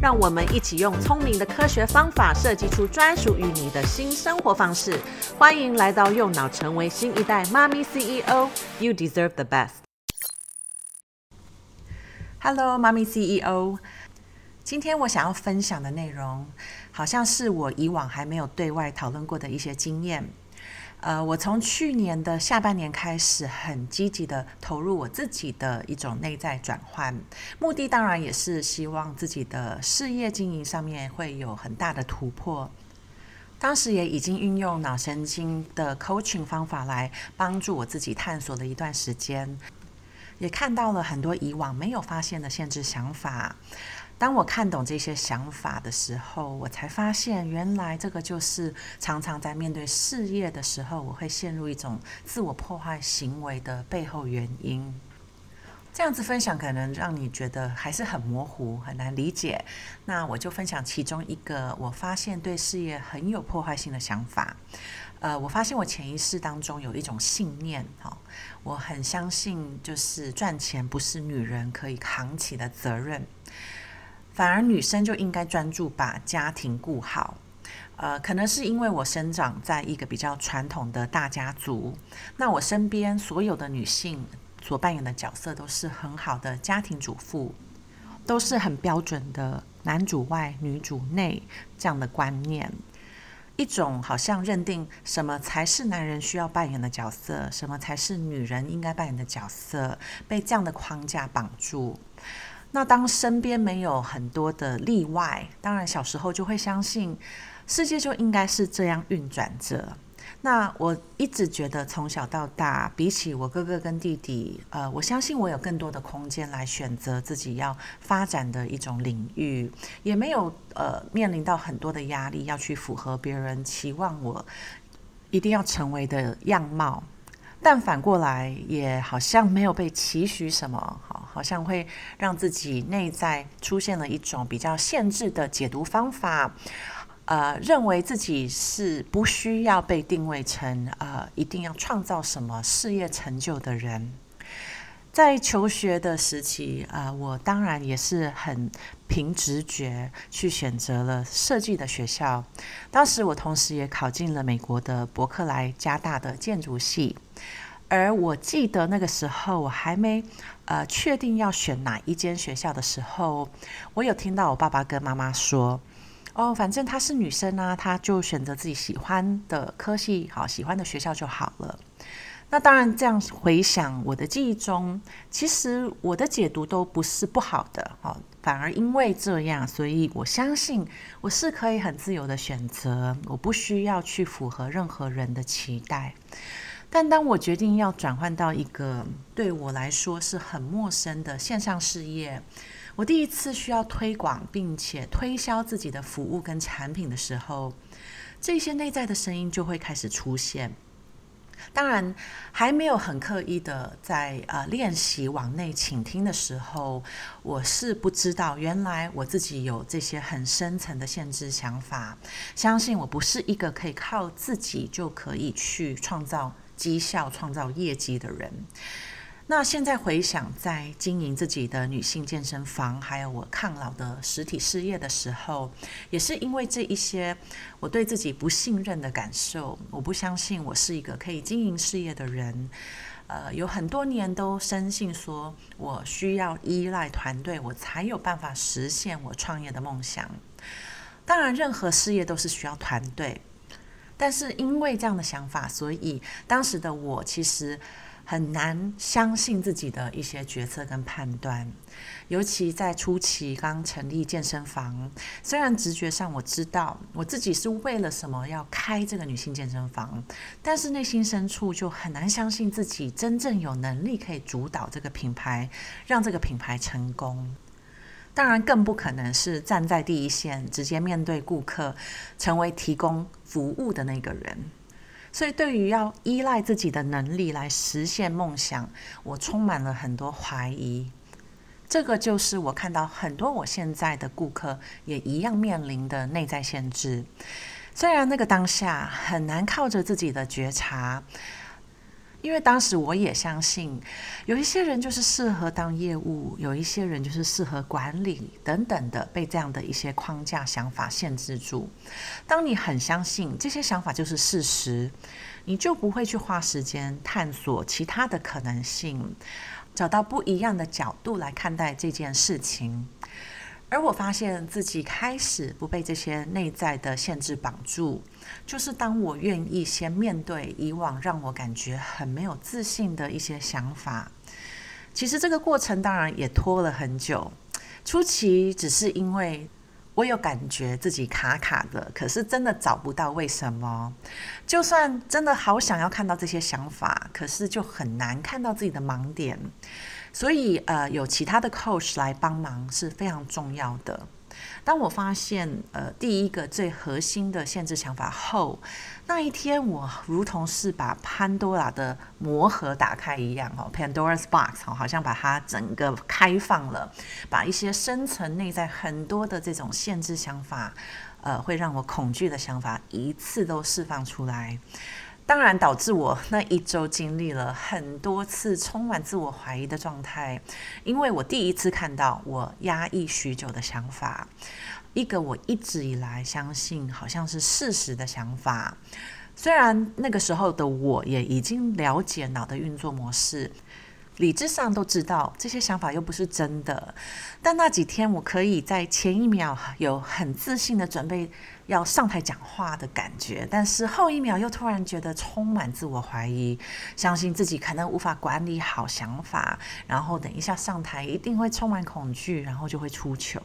让我们一起用聪明的科学方法设计出专属于你的新生活方式。欢迎来到右脑，成为新一代妈咪 CEO。You deserve the best。Hello，妈咪 CEO。今天我想要分享的内容，好像是我以往还没有对外讨论过的一些经验。呃，我从去年的下半年开始，很积极的投入我自己的一种内在转换，目的当然也是希望自己的事业经营上面会有很大的突破。当时也已经运用脑神经的 coaching 方法来帮助我自己探索了一段时间，也看到了很多以往没有发现的限制想法。当我看懂这些想法的时候，我才发现，原来这个就是常常在面对事业的时候，我会陷入一种自我破坏行为的背后原因。这样子分享可能让你觉得还是很模糊，很难理解。那我就分享其中一个我发现对事业很有破坏性的想法。呃，我发现我潜意识当中有一种信念，哈，我很相信，就是赚钱不是女人可以扛起的责任。反而女生就应该专注把家庭顾好，呃，可能是因为我生长在一个比较传统的大家族，那我身边所有的女性所扮演的角色都是很好的家庭主妇，都是很标准的男主外女主内这样的观念，一种好像认定什么才是男人需要扮演的角色，什么才是女人应该扮演的角色，被这样的框架绑住。那当身边没有很多的例外，当然小时候就会相信世界就应该是这样运转着。那我一直觉得从小到大，比起我哥哥跟弟弟，呃，我相信我有更多的空间来选择自己要发展的一种领域，也没有呃面临到很多的压力要去符合别人期望我一定要成为的样貌。但反过来，也好像没有被期许什么，好，好像会让自己内在出现了一种比较限制的解读方法，呃，认为自己是不需要被定位成呃，一定要创造什么事业成就的人。在求学的时期，呃，我当然也是很凭直觉去选择了设计的学校。当时我同时也考进了美国的伯克莱加大的建筑系。而我记得那个时候，我还没呃确定要选哪一间学校的时候，我有听到我爸爸跟妈妈说：“哦，反正她是女生啊，她就选择自己喜欢的科系，好，喜欢的学校就好了。”那当然，这样回想我的记忆中，其实我的解读都不是不好的，哦，反而因为这样，所以我相信我是可以很自由的选择，我不需要去符合任何人的期待。但当我决定要转换到一个对我来说是很陌生的线上事业，我第一次需要推广并且推销自己的服务跟产品的时候，这些内在的声音就会开始出现。当然，还没有很刻意的在呃练习往内倾听的时候，我是不知道原来我自己有这些很深层的限制想法，相信我不是一个可以靠自己就可以去创造绩效、创造业绩的人。那现在回想，在经营自己的女性健身房，还有我抗老的实体事业的时候，也是因为这一些我对自己不信任的感受，我不相信我是一个可以经营事业的人。呃，有很多年都深信说我需要依赖团队，我才有办法实现我创业的梦想。当然，任何事业都是需要团队，但是因为这样的想法，所以当时的我其实。很难相信自己的一些决策跟判断，尤其在初期刚成立健身房，虽然直觉上我知道我自己是为了什么要开这个女性健身房，但是内心深处就很难相信自己真正有能力可以主导这个品牌，让这个品牌成功。当然更不可能是站在第一线，直接面对顾客，成为提供服务的那个人。所以，对于要依赖自己的能力来实现梦想，我充满了很多怀疑。这个就是我看到很多我现在的顾客也一样面临的内在限制。虽然那个当下很难靠着自己的觉察，因为当时我也相信，有一些人就是适合当业务，有一些人就是适合管理等等的，被这样的一些框架想法限制住。当你很相信这些想法就是事实，你就不会去花时间探索其他的可能性，找到不一样的角度来看待这件事情。而我发现自己开始不被这些内在的限制绑住，就是当我愿意先面对以往让我感觉很没有自信的一些想法。其实这个过程当然也拖了很久，初期只是因为我有感觉自己卡卡的，可是真的找不到为什么。就算真的好想要看到这些想法，可是就很难看到自己的盲点。所以，呃，有其他的 coach 来帮忙是非常重要的。当我发现，呃，第一个最核心的限制想法后，那一天我如同是把潘多拉的魔盒打开一样，哦，Pandora's Box，好像把它整个开放了，把一些深层内在很多的这种限制想法，呃，会让我恐惧的想法，一次都释放出来。当然，导致我那一周经历了很多次充满自我怀疑的状态，因为我第一次看到我压抑许久的想法，一个我一直以来相信好像是事实的想法。虽然那个时候的我也已经了解脑的运作模式。理智上都知道这些想法又不是真的，但那几天我可以在前一秒有很自信的准备要上台讲话的感觉，但是后一秒又突然觉得充满自我怀疑，相信自己可能无法管理好想法，然后等一下上台一定会充满恐惧，然后就会出糗。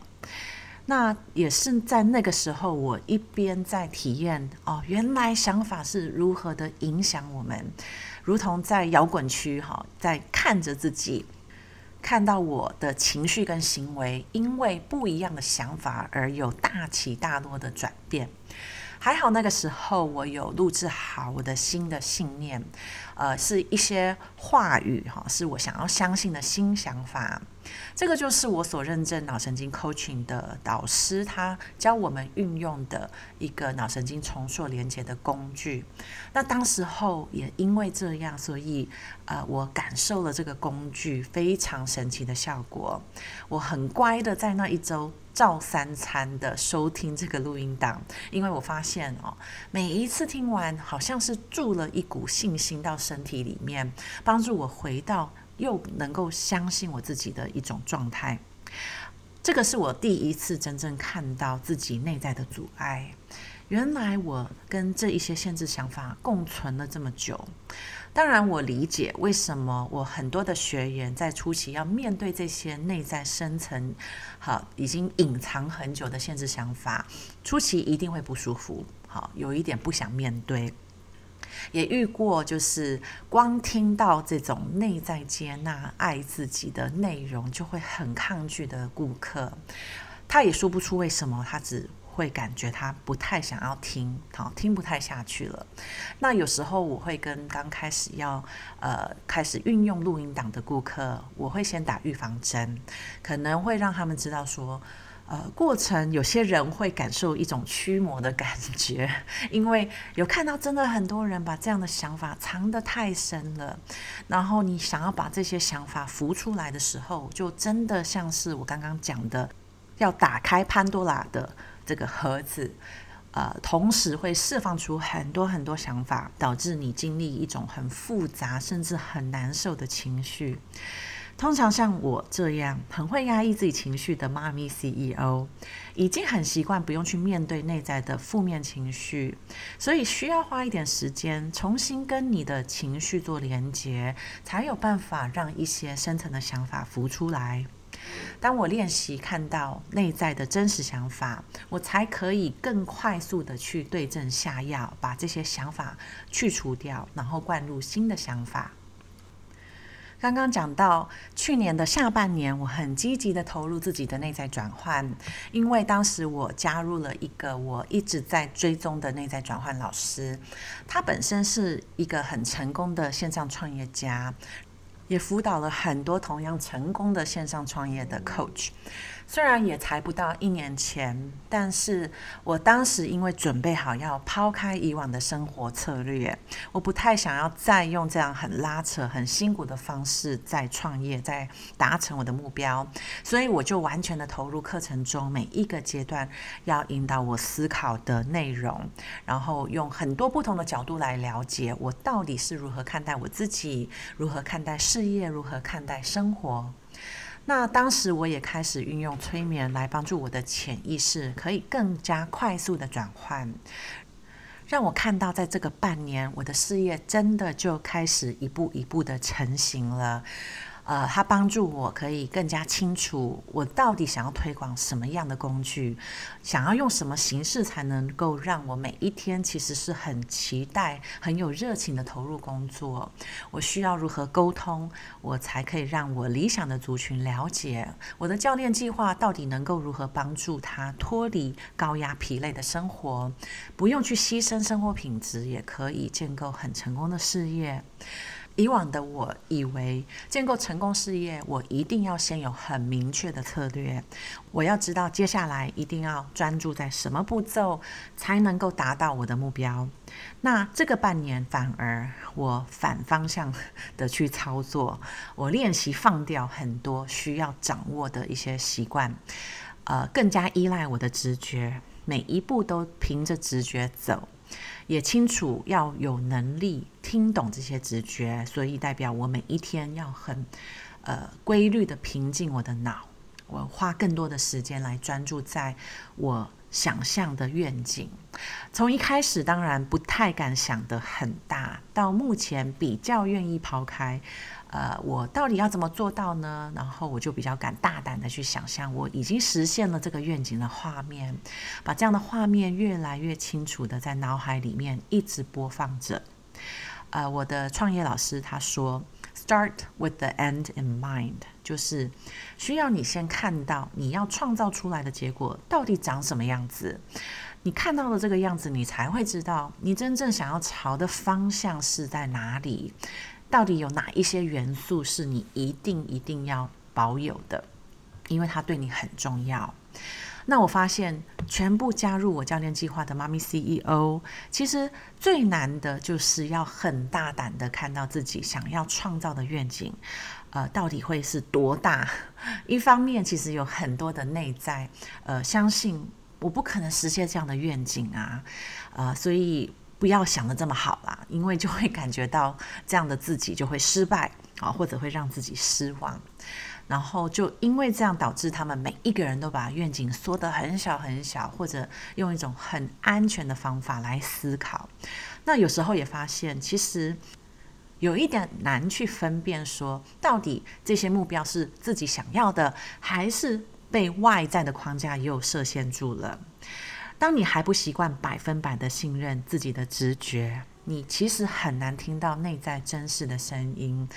那也是在那个时候，我一边在体验哦，原来想法是如何的影响我们，如同在摇滚区哈，在看着自己，看到我的情绪跟行为，因为不一样的想法而有大起大落的转变。还好那个时候我有录制好我的新的信念，呃，是一些话语哈，是我想要相信的新想法。这个就是我所认证脑神经 coaching 的导师，他教我们运用的一个脑神经重塑连接的工具。那当时候也因为这样，所以呃，我感受了这个工具非常神奇的效果。我很乖的在那一周照三餐的收听这个录音档，因为我发现哦，每一次听完，好像是注了一股信心到身体里面，帮助我回到。又能够相信我自己的一种状态，这个是我第一次真正看到自己内在的阻碍。原来我跟这一些限制想法共存了这么久。当然，我理解为什么我很多的学员在初期要面对这些内在深层、好已经隐藏很久的限制想法，初期一定会不舒服，好有一点不想面对。也遇过，就是光听到这种内在接纳、爱自己的内容，就会很抗拒的顾客，他也说不出为什么，他只会感觉他不太想要听，好，听不太下去了。那有时候我会跟刚开始要呃开始运用录音档的顾客，我会先打预防针，可能会让他们知道说。呃，过程有些人会感受一种驱魔的感觉，因为有看到真的很多人把这样的想法藏得太深了，然后你想要把这些想法浮出来的时候，就真的像是我刚刚讲的，要打开潘多拉的这个盒子，呃，同时会释放出很多很多想法，导致你经历一种很复杂甚至很难受的情绪。通常像我这样很会压抑自己情绪的妈咪 CEO，已经很习惯不用去面对内在的负面情绪，所以需要花一点时间重新跟你的情绪做连接，才有办法让一些深层的想法浮出来。当我练习看到内在的真实想法，我才可以更快速的去对症下药，把这些想法去除掉，然后灌入新的想法。刚刚讲到去年的下半年，我很积极的投入自己的内在转换，因为当时我加入了一个我一直在追踪的内在转换老师，他本身是一个很成功的线上创业家，也辅导了很多同样成功的线上创业的 coach。虽然也才不到一年前，但是我当时因为准备好要抛开以往的生活策略，我不太想要再用这样很拉扯、很辛苦的方式在创业，在达成我的目标，所以我就完全的投入课程中每一个阶段要引导我思考的内容，然后用很多不同的角度来了解我到底是如何看待我自己，如何看待事业，如何看待生活。那当时我也开始运用催眠来帮助我的潜意识，可以更加快速的转换，让我看到在这个半年，我的事业真的就开始一步一步的成型了。呃，它帮助我可以更加清楚，我到底想要推广什么样的工具，想要用什么形式才能够让我每一天其实是很期待、很有热情的投入工作。我需要如何沟通，我才可以让我理想的族群了解我的教练计划到底能够如何帮助他脱离高压疲累的生活，不用去牺牲生活品质，也可以建构很成功的事业。以往的我以为建构成功事业，我一定要先有很明确的策略，我要知道接下来一定要专注在什么步骤才能够达到我的目标。那这个半年反而我反方向的去操作，我练习放掉很多需要掌握的一些习惯，呃，更加依赖我的直觉，每一步都凭着直觉走。也清楚要有能力听懂这些直觉，所以代表我每一天要很呃规律的平静我的脑，我花更多的时间来专注在我想象的愿景。从一开始当然不太敢想得很大，到目前比较愿意抛开。呃，我到底要怎么做到呢？然后我就比较敢大胆的去想象，我已经实现了这个愿景的画面，把这样的画面越来越清楚的在脑海里面一直播放着。呃，我的创业老师他说，Start with the end in mind，就是需要你先看到你要创造出来的结果到底长什么样子。你看到了这个样子，你才会知道你真正想要朝的方向是在哪里。到底有哪一些元素是你一定一定要保有的？因为它对你很重要。那我发现，全部加入我教练计划的妈咪 CEO，其实最难的就是要很大胆的看到自己想要创造的愿景，呃，到底会是多大？一方面，其实有很多的内在，呃，相信我不可能实现这样的愿景啊，呃，所以。不要想得这么好啦，因为就会感觉到这样的自己就会失败啊，或者会让自己失望。然后就因为这样导致他们每一个人都把愿景缩得很小很小，或者用一种很安全的方法来思考。那有时候也发现，其实有一点难去分辨，说到底这些目标是自己想要的，还是被外在的框架又设限住了。当你还不习惯百分百的信任自己的直觉，你其实很难听到内在真实的声音，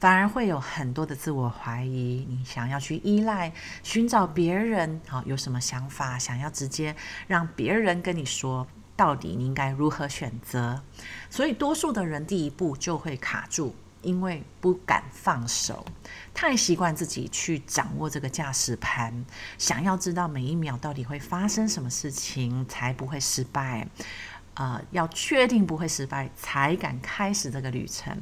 反而会有很多的自我怀疑。你想要去依赖、寻找别人，好，有什么想法，想要直接让别人跟你说，到底你应该如何选择。所以，多数的人第一步就会卡住。因为不敢放手，太习惯自己去掌握这个驾驶盘，想要知道每一秒到底会发生什么事情才不会失败，呃，要确定不会失败才敢开始这个旅程。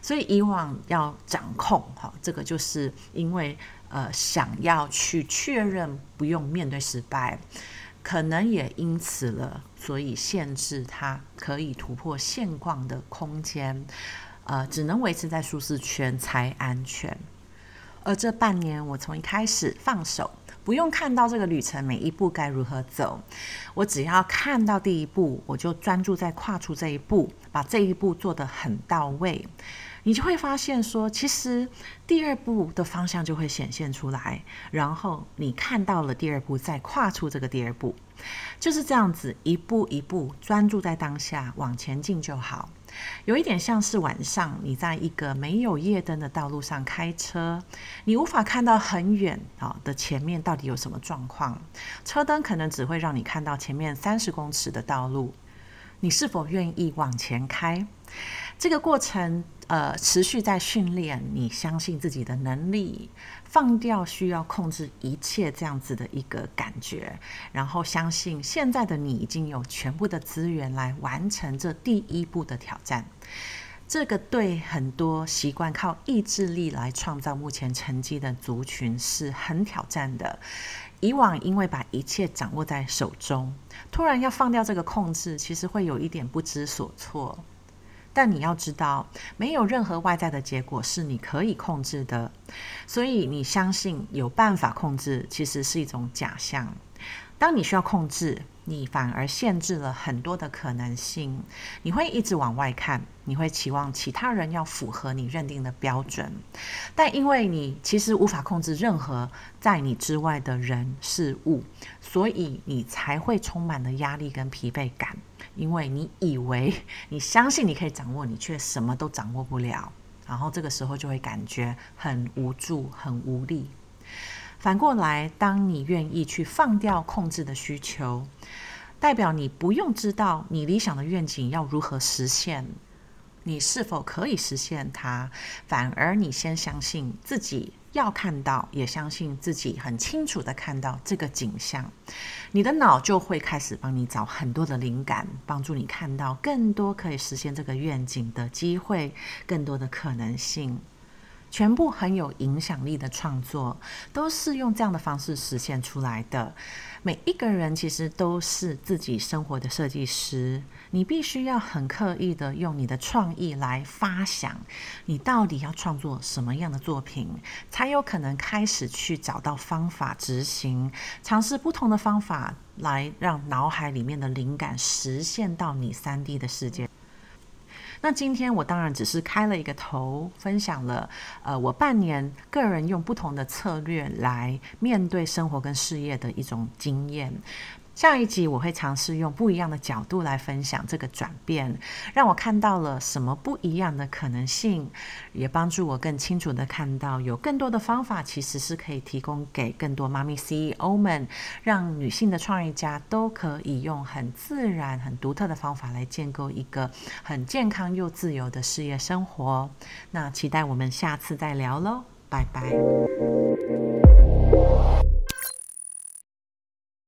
所以以往要掌控，哈，这个就是因为呃想要去确认不用面对失败，可能也因此了，所以限制它可以突破现况的空间。呃，只能维持在舒适圈才安全。而这半年，我从一开始放手，不用看到这个旅程每一步该如何走，我只要看到第一步，我就专注在跨出这一步，把这一步做得很到位。你就会发现说，其实第二步的方向就会显现出来，然后你看到了第二步，再跨出这个第二步，就是这样子一步一步专注在当下往前进就好。有一点像是晚上你在一个没有夜灯的道路上开车，你无法看到很远啊的前面到底有什么状况，车灯可能只会让你看到前面三十公尺的道路，你是否愿意往前开？这个过程，呃，持续在训练你相信自己的能力，放掉需要控制一切这样子的一个感觉，然后相信现在的你已经有全部的资源来完成这第一步的挑战。这个对很多习惯靠意志力来创造目前成绩的族群是很挑战的。以往因为把一切掌握在手中，突然要放掉这个控制，其实会有一点不知所措。但你要知道，没有任何外在的结果是你可以控制的，所以你相信有办法控制，其实是一种假象。当你需要控制，你反而限制了很多的可能性。你会一直往外看，你会期望其他人要符合你认定的标准，但因为你其实无法控制任何在你之外的人事物，所以你才会充满了压力跟疲惫感。因为你以为你相信你可以掌握，你却什么都掌握不了，然后这个时候就会感觉很无助、很无力。反过来，当你愿意去放掉控制的需求，代表你不用知道你理想的愿景要如何实现。你是否可以实现它？反而你先相信自己要看到，也相信自己很清楚的看到这个景象，你的脑就会开始帮你找很多的灵感，帮助你看到更多可以实现这个愿景的机会，更多的可能性。全部很有影响力的创作，都是用这样的方式实现出来的。每一个人其实都是自己生活的设计师，你必须要很刻意的用你的创意来发想，你到底要创作什么样的作品，才有可能开始去找到方法执行，尝试不同的方法来让脑海里面的灵感实现到你 3D 的世界。那今天我当然只是开了一个头，分享了，呃，我半年个人用不同的策略来面对生活跟事业的一种经验。下一集我会尝试用不一样的角度来分享这个转变，让我看到了什么不一样的可能性，也帮助我更清楚地看到有更多的方法其实是可以提供给更多妈咪 CEO 们，让女性的创业家都可以用很自然、很独特的方法来建构一个很健康又自由的事业生活。那期待我们下次再聊喽，拜拜。